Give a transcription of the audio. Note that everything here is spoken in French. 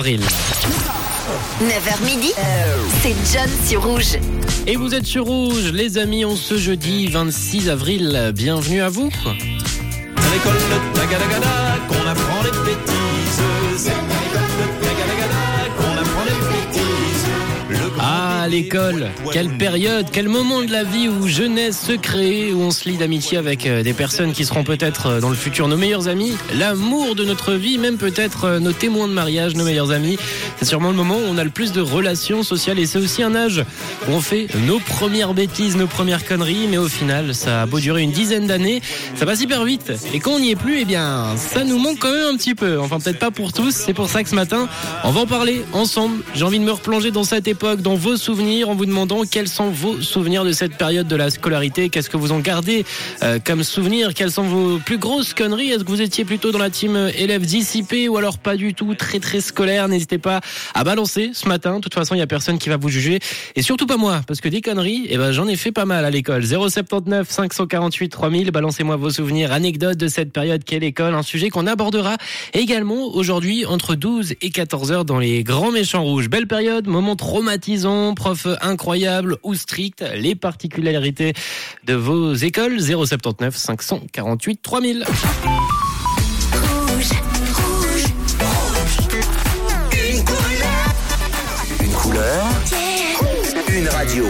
avril. 9h midi, c'est John sur Rouge. Et vous êtes sur Rouge, les amis, on ce jeudi 26 avril. Bienvenue à vous. À l'école de Tagadagada qu'on apprend l'école, quelle période, quel moment de la vie où jeunesse se crée, où on se lie d'amitié avec euh, des personnes qui seront peut-être euh, dans le futur nos meilleurs amis, l'amour de notre vie, même peut-être euh, nos témoins de mariage, nos meilleurs amis. C'est sûrement le moment où on a le plus de relations sociales et c'est aussi un âge où on fait nos premières bêtises, nos premières conneries, mais au final, ça a beau durer une dizaine d'années, ça passe hyper vite. Et quand on n'y est plus, eh bien, ça nous manque quand même un petit peu. Enfin, peut-être pas pour tous. C'est pour ça que ce matin, on va en parler ensemble. J'ai envie de me replonger dans cette époque, dans vos souvenirs, en vous demandant quels sont vos souvenirs de cette période de la scolarité. Qu'est-ce que vous en gardez euh, comme souvenirs Quelles sont vos plus grosses conneries? Est-ce que vous étiez plutôt dans la team euh, élève dissipé ou alors pas du tout, très très scolaire N'hésitez pas à balancer ce matin. De toute façon, il y a personne qui va vous juger. Et surtout pas moi, parce que des conneries, eh ben, j'en ai fait pas mal à l'école. 079 548 3000, balancez-moi vos souvenirs, anecdotes de cette période qu'est l'école, un sujet qu'on abordera également aujourd'hui entre 12 et 14 heures dans les grands méchants rouges. Belle période, moment traumatisant, prof incroyable ou strict, les particularités de vos écoles. 079 548 3000. Rouge, rouge, Une couleur, une radio.